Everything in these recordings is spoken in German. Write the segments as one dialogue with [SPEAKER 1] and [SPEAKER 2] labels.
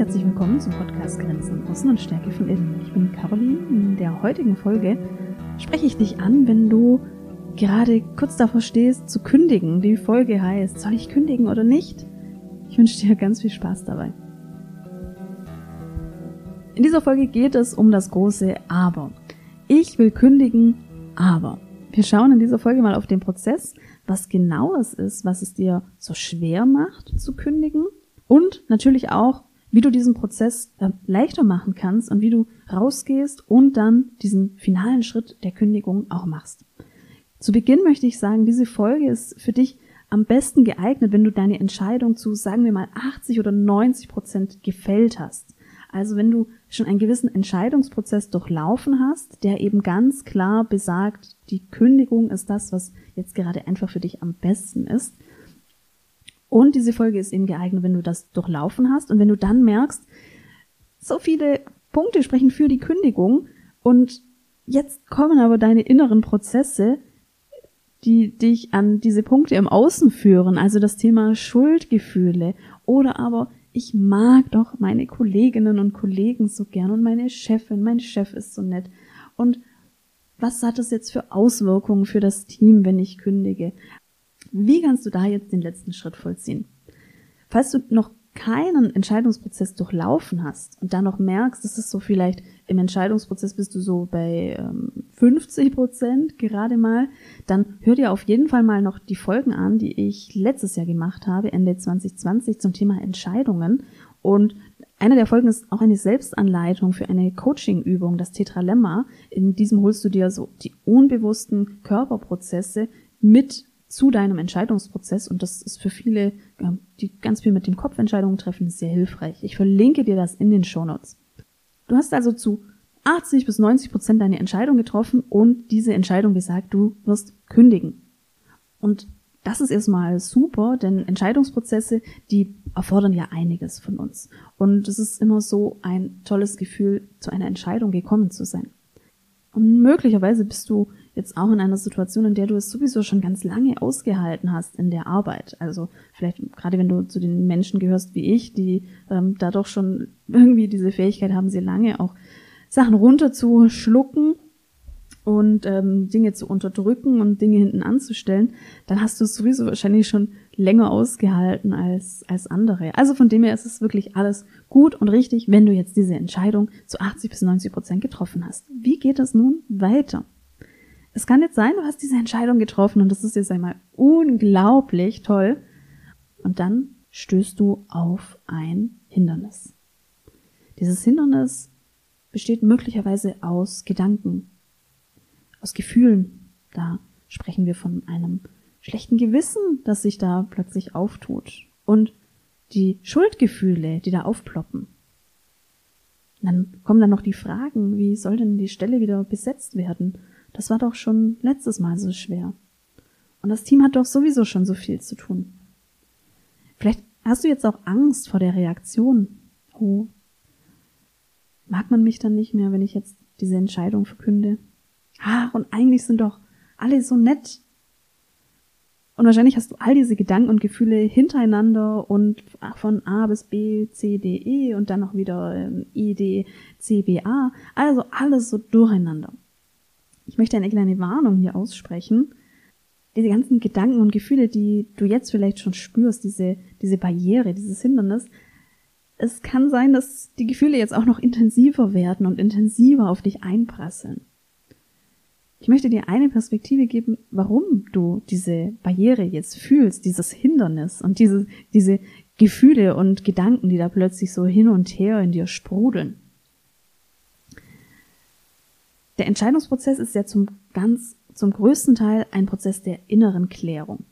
[SPEAKER 1] herzlich willkommen zum Podcast Grenzen Außen und Stärke von Innen. Ich bin Caroline. In der heutigen Folge spreche ich dich an, wenn du gerade kurz davor stehst zu kündigen. Die Folge heißt, soll ich kündigen oder nicht? Ich wünsche dir ganz viel Spaß dabei. In dieser Folge geht es um das große Aber. Ich will kündigen, aber. Wir schauen in dieser Folge mal auf den Prozess, was genau es ist, was es dir so schwer macht zu kündigen und natürlich auch, wie du diesen Prozess äh, leichter machen kannst und wie du rausgehst und dann diesen finalen Schritt der Kündigung auch machst. Zu Beginn möchte ich sagen, diese Folge ist für dich am besten geeignet, wenn du deine Entscheidung zu, sagen wir mal, 80 oder 90 Prozent gefällt hast. Also wenn du schon einen gewissen Entscheidungsprozess durchlaufen hast, der eben ganz klar besagt, die Kündigung ist das, was jetzt gerade einfach für dich am besten ist, und diese Folge ist eben geeignet, wenn du das durchlaufen hast und wenn du dann merkst, so viele Punkte sprechen für die Kündigung und jetzt kommen aber deine inneren Prozesse, die dich an diese Punkte im Außen führen, also das Thema Schuldgefühle oder aber ich mag doch meine Kolleginnen und Kollegen so gern und meine Chefin, mein Chef ist so nett und was hat das jetzt für Auswirkungen für das Team, wenn ich kündige? Wie kannst du da jetzt den letzten Schritt vollziehen? Falls du noch keinen Entscheidungsprozess durchlaufen hast und dann noch merkst, das ist so vielleicht im Entscheidungsprozess bist du so bei ähm, 50 Prozent gerade mal, dann hör dir auf jeden Fall mal noch die Folgen an, die ich letztes Jahr gemacht habe, Ende 2020 zum Thema Entscheidungen. Und eine der Folgen ist auch eine Selbstanleitung für eine Coaching-Übung, das Tetralemma. In diesem holst du dir so die unbewussten Körperprozesse mit zu deinem Entscheidungsprozess und das ist für viele, die ganz viel mit dem Kopf Entscheidungen treffen, sehr hilfreich. Ich verlinke dir das in den Shownotes. Du hast also zu 80 bis 90 Prozent deine Entscheidung getroffen und diese Entscheidung besagt, du wirst kündigen. Und das ist erstmal super, denn Entscheidungsprozesse, die erfordern ja einiges von uns. Und es ist immer so ein tolles Gefühl, zu einer Entscheidung gekommen zu sein. Und möglicherweise bist du jetzt auch in einer Situation, in der du es sowieso schon ganz lange ausgehalten hast in der Arbeit. Also vielleicht gerade wenn du zu den Menschen gehörst wie ich, die ähm, da doch schon irgendwie diese Fähigkeit haben, sehr lange auch Sachen runterzuschlucken und ähm, Dinge zu unterdrücken und Dinge hinten anzustellen, dann hast du es sowieso wahrscheinlich schon länger ausgehalten als, als andere. Also von dem her ist es wirklich alles gut und richtig, wenn du jetzt diese Entscheidung zu 80 bis 90 Prozent getroffen hast. Wie geht es nun weiter? Es kann jetzt sein, du hast diese Entscheidung getroffen und das ist jetzt einmal unglaublich toll. Und dann stößt du auf ein Hindernis. Dieses Hindernis besteht möglicherweise aus Gedanken, aus Gefühlen. Da sprechen wir von einem schlechten Gewissen, das sich da plötzlich auftut. Und die Schuldgefühle, die da aufploppen. Und dann kommen dann noch die Fragen, wie soll denn die Stelle wieder besetzt werden? Das war doch schon letztes Mal so schwer. Und das Team hat doch sowieso schon so viel zu tun. Vielleicht hast du jetzt auch Angst vor der Reaktion. Oh, mag man mich dann nicht mehr, wenn ich jetzt diese Entscheidung verkünde? Ach, und eigentlich sind doch alle so nett. Und wahrscheinlich hast du all diese Gedanken und Gefühle hintereinander und von A bis B, C, D, E und dann noch wieder ähm, I, D, C, B, A. Also alles so durcheinander. Ich möchte eine kleine Warnung hier aussprechen. Diese ganzen Gedanken und Gefühle, die du jetzt vielleicht schon spürst, diese, diese Barriere, dieses Hindernis, es kann sein, dass die Gefühle jetzt auch noch intensiver werden und intensiver auf dich einprasseln. Ich möchte dir eine Perspektive geben, warum du diese Barriere jetzt fühlst, dieses Hindernis und diese, diese Gefühle und Gedanken, die da plötzlich so hin und her in dir sprudeln. Der Entscheidungsprozess ist ja zum ganz, zum größten Teil ein Prozess der inneren Klärung.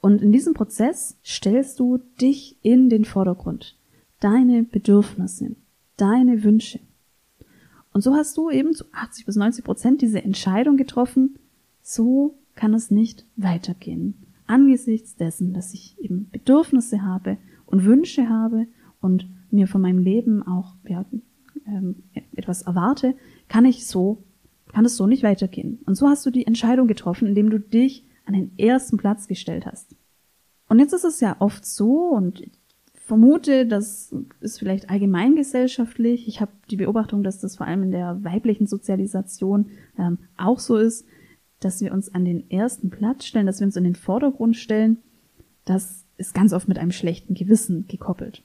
[SPEAKER 1] Und in diesem Prozess stellst du dich in den Vordergrund. Deine Bedürfnisse, deine Wünsche. Und so hast du eben zu 80 bis 90 Prozent diese Entscheidung getroffen, so kann es nicht weitergehen. angesichts dessen, dass ich eben Bedürfnisse habe und Wünsche habe und mir von meinem Leben auch ja, ähm, etwas erwarte, kann ich so, kann es so nicht weitergehen. Und so hast du die Entscheidung getroffen, indem du dich an den ersten Platz gestellt hast. Und jetzt ist es ja oft so, und ich vermute, das ist vielleicht allgemeingesellschaftlich. Ich habe die Beobachtung, dass das vor allem in der weiblichen Sozialisation ähm, auch so ist, dass wir uns an den ersten Platz stellen, dass wir uns in den Vordergrund stellen. Das ist ganz oft mit einem schlechten Gewissen gekoppelt.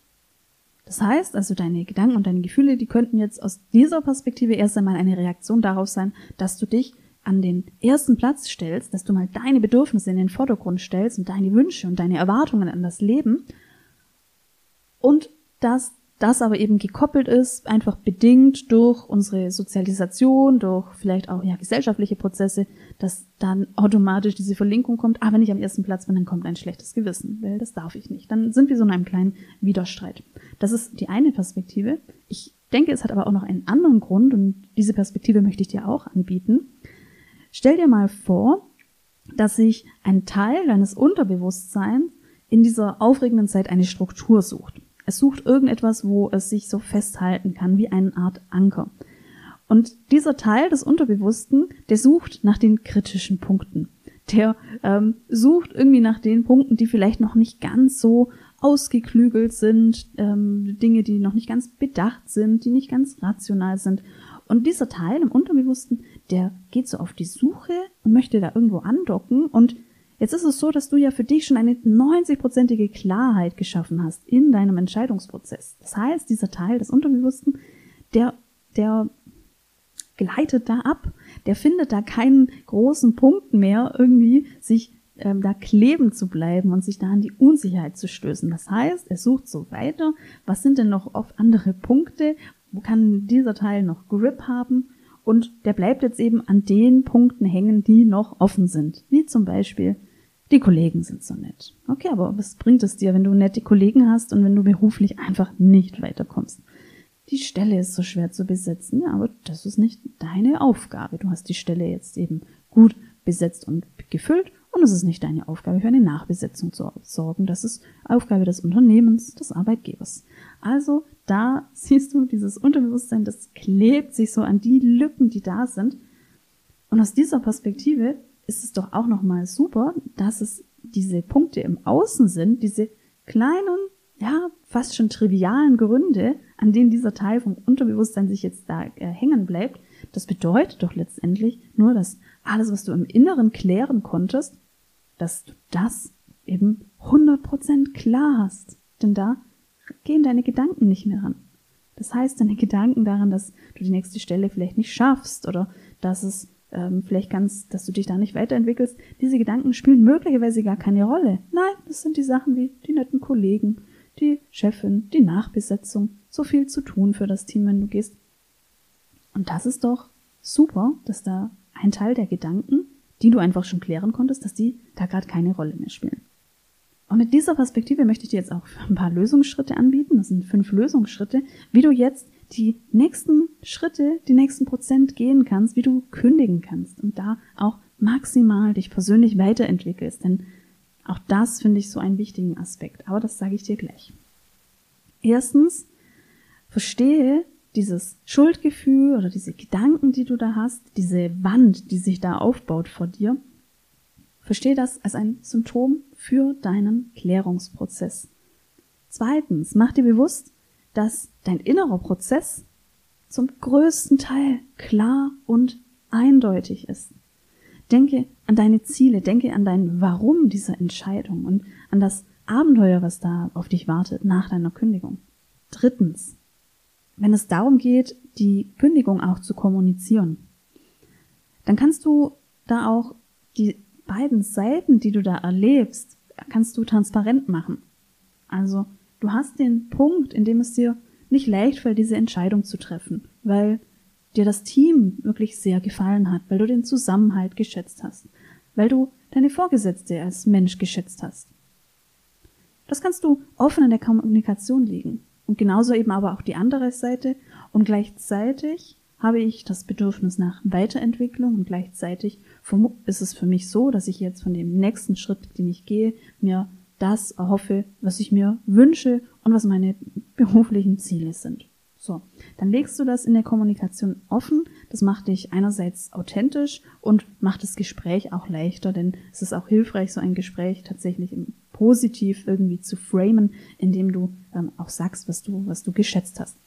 [SPEAKER 1] Das heißt, also deine Gedanken und deine Gefühle, die könnten jetzt aus dieser Perspektive erst einmal eine Reaktion darauf sein, dass du dich an den ersten Platz stellst, dass du mal deine Bedürfnisse in den Vordergrund stellst und deine Wünsche und deine Erwartungen an das Leben und dass das aber eben gekoppelt ist, einfach bedingt durch unsere Sozialisation, durch vielleicht auch ja, gesellschaftliche Prozesse, dass dann automatisch diese Verlinkung kommt, wenn ich am ersten Platz bin, dann kommt ein schlechtes Gewissen, weil das darf ich nicht. Dann sind wir so in einem kleinen Widerstreit. Das ist die eine Perspektive. Ich denke, es hat aber auch noch einen anderen Grund und diese Perspektive möchte ich dir auch anbieten. Stell dir mal vor, dass sich ein Teil deines Unterbewusstseins in dieser aufregenden Zeit eine Struktur sucht. Es sucht irgendetwas, wo es sich so festhalten kann, wie eine Art Anker. Und dieser Teil des Unterbewussten, der sucht nach den kritischen Punkten. Der ähm, sucht irgendwie nach den Punkten, die vielleicht noch nicht ganz so ausgeklügelt sind, ähm, Dinge, die noch nicht ganz bedacht sind, die nicht ganz rational sind. Und dieser Teil im Unterbewussten, der geht so auf die Suche und möchte da irgendwo andocken und Jetzt ist es so, dass du ja für dich schon eine 90-prozentige Klarheit geschaffen hast in deinem Entscheidungsprozess. Das heißt, dieser Teil des Unterbewussten, der, der gleitet da ab, der findet da keinen großen Punkt mehr, irgendwie sich ähm, da kleben zu bleiben und sich da an die Unsicherheit zu stößen. Das heißt, er sucht so weiter, was sind denn noch oft andere Punkte, wo kann dieser Teil noch Grip haben und der bleibt jetzt eben an den Punkten hängen, die noch offen sind, wie zum Beispiel die Kollegen sind so nett. Okay, aber was bringt es dir, wenn du nette Kollegen hast und wenn du beruflich einfach nicht weiterkommst? Die Stelle ist so schwer zu besetzen, ja, aber das ist nicht deine Aufgabe. Du hast die Stelle jetzt eben gut besetzt und gefüllt und es ist nicht deine Aufgabe, für eine Nachbesetzung zu sorgen. Das ist Aufgabe des Unternehmens, des Arbeitgebers. Also da siehst du dieses Unterbewusstsein, das klebt sich so an die Lücken, die da sind. Und aus dieser Perspektive ist es doch auch nochmal super, dass es diese Punkte im Außen sind, diese kleinen, ja, fast schon trivialen Gründe, an denen dieser Teil vom Unterbewusstsein sich jetzt da äh, hängen bleibt. Das bedeutet doch letztendlich nur, dass alles, was du im Inneren klären konntest, dass du das eben 100% klar hast. Denn da gehen deine Gedanken nicht mehr ran. Das heißt, deine Gedanken daran, dass du die nächste Stelle vielleicht nicht schaffst oder dass es ähm, vielleicht ganz, dass du dich da nicht weiterentwickelst. Diese Gedanken spielen möglicherweise gar keine Rolle. Nein, das sind die Sachen wie die netten Kollegen, die Chefin, die Nachbesetzung, so viel zu tun für das Team, wenn du gehst. Und das ist doch super, dass da ein Teil der Gedanken, die du einfach schon klären konntest, dass die da gerade keine Rolle mehr spielen. Und mit dieser Perspektive möchte ich dir jetzt auch ein paar Lösungsschritte anbieten. Das sind fünf Lösungsschritte, wie du jetzt die nächsten Schritte, die nächsten Prozent gehen kannst, wie du kündigen kannst und da auch maximal dich persönlich weiterentwickelst. Denn auch das finde ich so einen wichtigen Aspekt. Aber das sage ich dir gleich. Erstens, verstehe dieses Schuldgefühl oder diese Gedanken, die du da hast, diese Wand, die sich da aufbaut vor dir. Verstehe das als ein Symptom für deinen Klärungsprozess. Zweitens, mach dir bewusst, dass dein innerer Prozess zum größten Teil klar und eindeutig ist. Denke an deine Ziele, denke an dein Warum dieser Entscheidung und an das Abenteuer, was da auf dich wartet nach deiner Kündigung. Drittens, wenn es darum geht, die Kündigung auch zu kommunizieren, dann kannst du da auch die beiden Seiten, die du da erlebst, kannst du transparent machen. Also Du hast den Punkt, in dem es dir nicht leicht fällt, diese Entscheidung zu treffen, weil dir das Team wirklich sehr gefallen hat, weil du den Zusammenhalt geschätzt hast, weil du deine Vorgesetzte als Mensch geschätzt hast. Das kannst du offen in der Kommunikation legen und genauso eben aber auch die andere Seite und gleichzeitig habe ich das Bedürfnis nach Weiterentwicklung und gleichzeitig ist es für mich so, dass ich jetzt von dem nächsten Schritt, den ich gehe, mir das erhoffe, was ich mir wünsche und was meine beruflichen Ziele sind. So, dann legst du das in der Kommunikation offen. Das macht dich einerseits authentisch und macht das Gespräch auch leichter, denn es ist auch hilfreich, so ein Gespräch tatsächlich positiv irgendwie zu framen, indem du ähm, auch sagst, was du, was du geschätzt hast.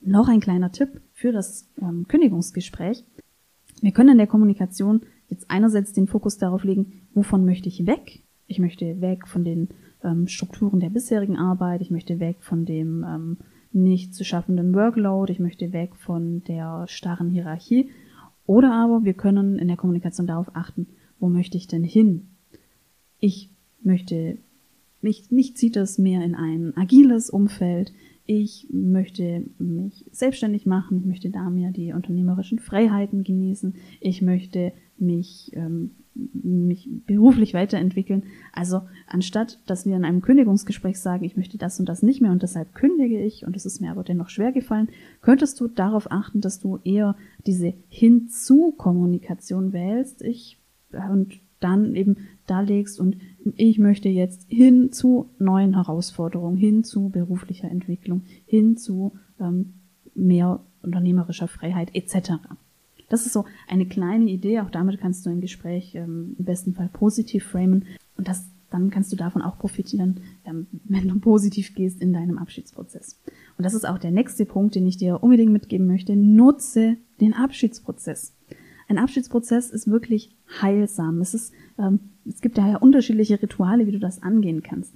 [SPEAKER 1] Noch ein kleiner Tipp für das ähm, Kündigungsgespräch. Wir können in der Kommunikation jetzt einerseits den Fokus darauf legen, wovon möchte ich weg? Ich möchte weg von den ähm, Strukturen der bisherigen Arbeit, ich möchte weg von dem ähm, nicht zu schaffenden Workload, ich möchte weg von der starren Hierarchie. Oder aber wir können in der Kommunikation darauf achten, wo möchte ich denn hin? Ich möchte, mich, mich zieht es mehr in ein agiles Umfeld. Ich möchte mich selbstständig machen. Ich möchte da mir die unternehmerischen Freiheiten genießen. Ich möchte mich ähm, mich beruflich weiterentwickeln. Also anstatt, dass wir in einem Kündigungsgespräch sagen, ich möchte das und das nicht mehr und deshalb kündige ich und es ist mir aber dennoch schwer gefallen, könntest du darauf achten, dass du eher diese Hinzu-Kommunikation wählst. Ich und dann eben darlegst und ich möchte jetzt hin zu neuen Herausforderungen, hin zu beruflicher Entwicklung, hin zu ähm, mehr unternehmerischer Freiheit etc. Das ist so eine kleine Idee. Auch damit kannst du ein Gespräch ähm, im besten Fall positiv framen. Und das, dann kannst du davon auch profitieren, ähm, wenn du positiv gehst in deinem Abschiedsprozess. Und das ist auch der nächste Punkt, den ich dir unbedingt mitgeben möchte. Nutze den Abschiedsprozess. Ein Abschiedsprozess ist wirklich heilsam. Es ist, ähm, es gibt daher unterschiedliche Rituale, wie du das angehen kannst.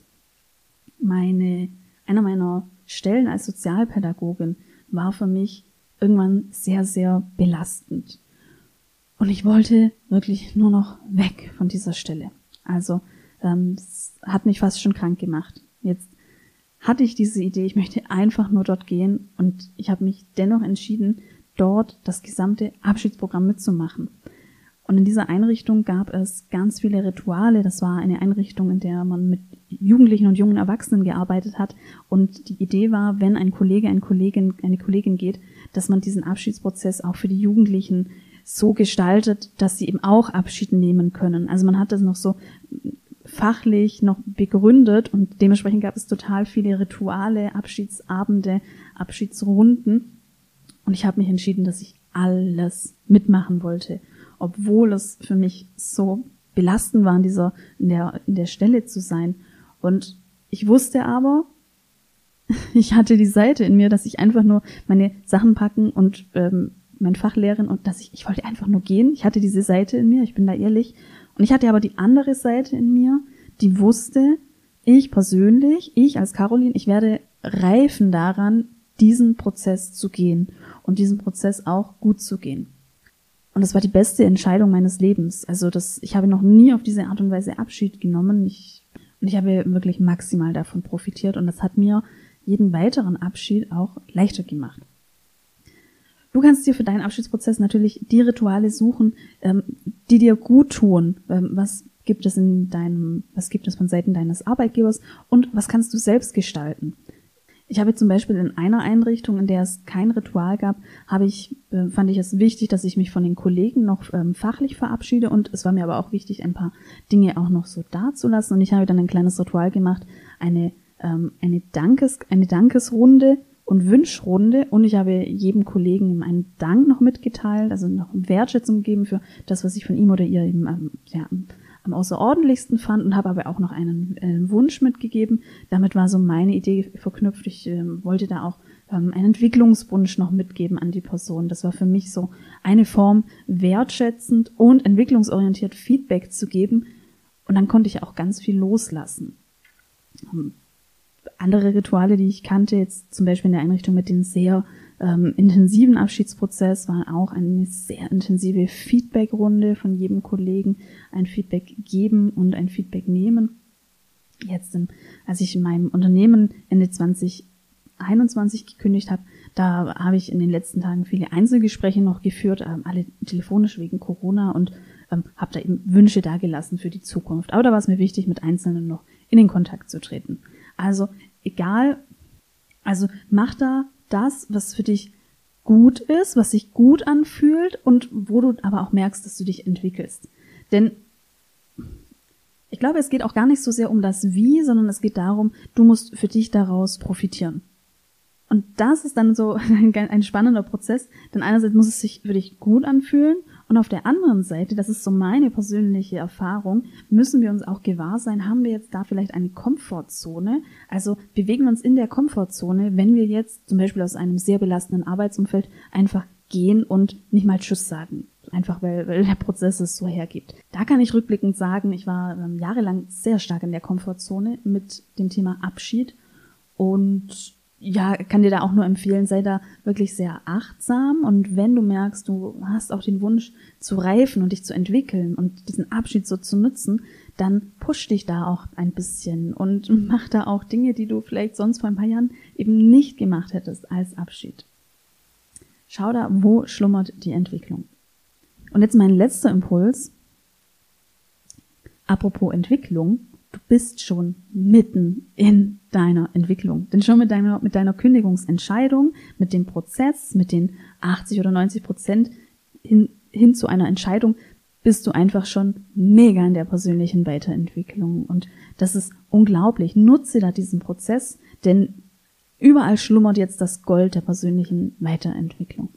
[SPEAKER 1] Meine, einer meiner Stellen als Sozialpädagogin war für mich irgendwann sehr, sehr belastend. Und ich wollte wirklich nur noch weg von dieser Stelle. Also ähm, hat mich fast schon krank gemacht. Jetzt hatte ich diese Idee, ich möchte einfach nur dort gehen und ich habe mich dennoch entschieden, dort das gesamte Abschiedsprogramm mitzumachen. Und in dieser Einrichtung gab es ganz viele Rituale. Das war eine Einrichtung, in der man mit Jugendlichen und jungen Erwachsenen gearbeitet hat. Und die Idee war, wenn ein Kollege, eine Kollegin, eine Kollegin geht, dass man diesen Abschiedsprozess auch für die Jugendlichen so gestaltet, dass sie eben auch Abschied nehmen können. Also man hat das noch so fachlich noch begründet und dementsprechend gab es total viele Rituale, Abschiedsabende, Abschiedsrunden. Und ich habe mich entschieden, dass ich alles mitmachen wollte, obwohl es für mich so belastend war, in dieser, in der, in der Stelle zu sein. Und ich wusste aber, ich hatte die Seite in mir, dass ich einfach nur meine Sachen packen und ähm, mein Fachlehrerin und dass ich, ich wollte einfach nur gehen. Ich hatte diese Seite in mir, ich bin da ehrlich. Und ich hatte aber die andere Seite in mir, die wusste, ich persönlich, ich als Caroline, ich werde reifen daran, diesen Prozess zu gehen und diesen Prozess auch gut zu gehen. Und das war die beste Entscheidung meines Lebens. Also das, ich habe noch nie auf diese Art und Weise Abschied genommen. Ich, und ich habe wirklich maximal davon profitiert und das hat mir jeden weiteren Abschied auch leichter gemacht. Du kannst dir für deinen Abschiedsprozess natürlich die Rituale suchen, ähm, die dir gut tun. Ähm, was gibt es in deinem, was gibt es von Seiten deines Arbeitgebers und was kannst du selbst gestalten? Ich habe zum Beispiel in einer Einrichtung, in der es kein Ritual gab, habe ich, äh, fand ich es wichtig, dass ich mich von den Kollegen noch ähm, fachlich verabschiede. Und es war mir aber auch wichtig, ein paar Dinge auch noch so dazulassen. Und ich habe dann ein kleines Ritual gemacht, eine ähm, eine, Dankes, eine Dankesrunde und Wünschrunde. Und ich habe jedem Kollegen einen Dank noch mitgeteilt, also noch Wertschätzung gegeben für das, was ich von ihm oder ihr eben ähm, ja, am außerordentlichsten fand und habe aber auch noch einen äh, Wunsch mitgegeben. Damit war so meine Idee verknüpft. Ich äh, wollte da auch ähm, einen Entwicklungswunsch noch mitgeben an die Person. Das war für mich so eine Form, wertschätzend und entwicklungsorientiert Feedback zu geben. Und dann konnte ich auch ganz viel loslassen. Ähm, andere Rituale, die ich kannte, jetzt zum Beispiel in der Einrichtung mit dem sehr ähm, intensiven Abschiedsprozess, war auch eine sehr intensive Feedbackrunde von jedem Kollegen, ein Feedback geben und ein Feedback nehmen. Jetzt, ähm, als ich in meinem Unternehmen Ende 2021 gekündigt habe, da habe ich in den letzten Tagen viele Einzelgespräche noch geführt, ähm, alle telefonisch wegen Corona und ähm, habe da eben Wünsche dagelassen für die Zukunft. Aber da war es mir wichtig, mit Einzelnen noch in den Kontakt zu treten. Also egal, also mach da das, was für dich gut ist, was sich gut anfühlt und wo du aber auch merkst, dass du dich entwickelst. Denn ich glaube, es geht auch gar nicht so sehr um das Wie, sondern es geht darum, du musst für dich daraus profitieren. Und das ist dann so ein, ein, spannender Prozess, denn einerseits muss es sich für dich gut anfühlen und auf der anderen Seite, das ist so meine persönliche Erfahrung, müssen wir uns auch gewahr sein, haben wir jetzt da vielleicht eine Komfortzone? Also bewegen wir uns in der Komfortzone, wenn wir jetzt zum Beispiel aus einem sehr belastenden Arbeitsumfeld einfach gehen und nicht mal Tschüss sagen. Einfach weil, weil der Prozess es so hergibt. Da kann ich rückblickend sagen, ich war ähm, jahrelang sehr stark in der Komfortzone mit dem Thema Abschied und ja, kann dir da auch nur empfehlen, sei da wirklich sehr achtsam und wenn du merkst, du hast auch den Wunsch zu reifen und dich zu entwickeln und diesen Abschied so zu nutzen, dann push dich da auch ein bisschen und mach da auch Dinge, die du vielleicht sonst vor ein paar Jahren eben nicht gemacht hättest als Abschied. Schau da, wo schlummert die Entwicklung. Und jetzt mein letzter Impuls. Apropos Entwicklung, du bist schon mitten in deiner Entwicklung. Denn schon mit deiner, mit deiner Kündigungsentscheidung, mit dem Prozess, mit den 80 oder 90 Prozent hin, hin zu einer Entscheidung, bist du einfach schon mega in der persönlichen Weiterentwicklung. Und das ist unglaublich. Nutze da diesen Prozess, denn überall schlummert jetzt das Gold der persönlichen Weiterentwicklung.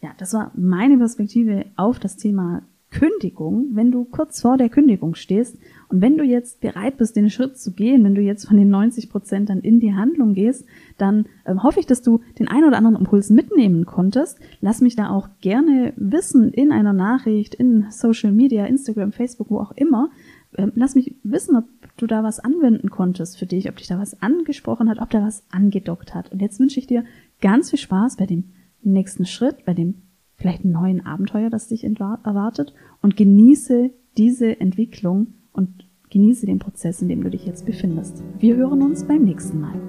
[SPEAKER 1] Ja, das war meine Perspektive auf das Thema Kündigung, wenn du kurz vor der Kündigung stehst und wenn du jetzt bereit bist, den Schritt zu gehen, wenn du jetzt von den 90 Prozent dann in die Handlung gehst, dann äh, hoffe ich, dass du den ein oder anderen Impuls mitnehmen konntest. Lass mich da auch gerne wissen in einer Nachricht, in Social Media, Instagram, Facebook, wo auch immer. Ähm, lass mich wissen, ob du da was anwenden konntest für dich, ob dich da was angesprochen hat, ob da was angedockt hat. Und jetzt wünsche ich dir ganz viel Spaß bei dem nächsten Schritt, bei dem vielleicht neuen Abenteuer, das dich erwartet und genieße diese Entwicklung und genieße den Prozess, in dem du dich jetzt befindest. Wir hören uns beim nächsten Mal.